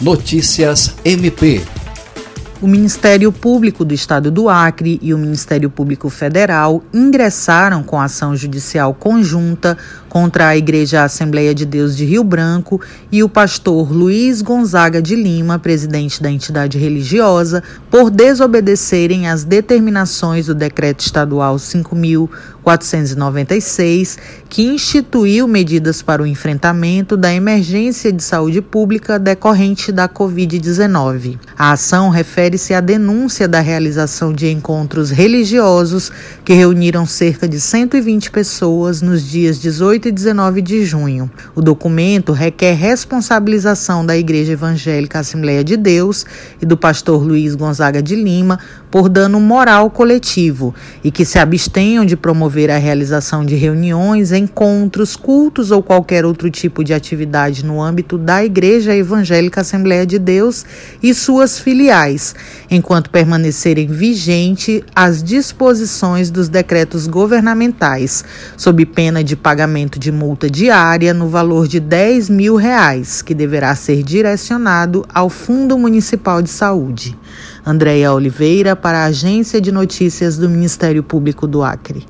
Notícias MP o Ministério Público do Estado do Acre e o Ministério Público Federal ingressaram com ação judicial conjunta contra a Igreja Assembleia de Deus de Rio Branco e o pastor Luiz Gonzaga de Lima, presidente da entidade religiosa, por desobedecerem às determinações do Decreto Estadual 5.496, que instituiu medidas para o enfrentamento da emergência de saúde pública decorrente da Covid-19. A ação refere refere-se à denúncia da realização de encontros religiosos que reuniram cerca de 120 pessoas nos dias 18 e 19 de junho. O documento requer responsabilização da Igreja Evangélica Assembleia de Deus e do pastor Luiz Gonzaga de Lima por dano moral coletivo e que se abstenham de promover a realização de reuniões, encontros, cultos ou qualquer outro tipo de atividade no âmbito da Igreja Evangélica Assembleia de Deus e suas filiais, enquanto permanecerem vigentes as disposições dos decretos governamentais, sob pena de pagamento de multa diária no valor de 10 mil reais, que deverá ser direcionado ao Fundo Municipal de Saúde. Andréia Oliveira, para a Agência de Notícias do Ministério Público do Acre.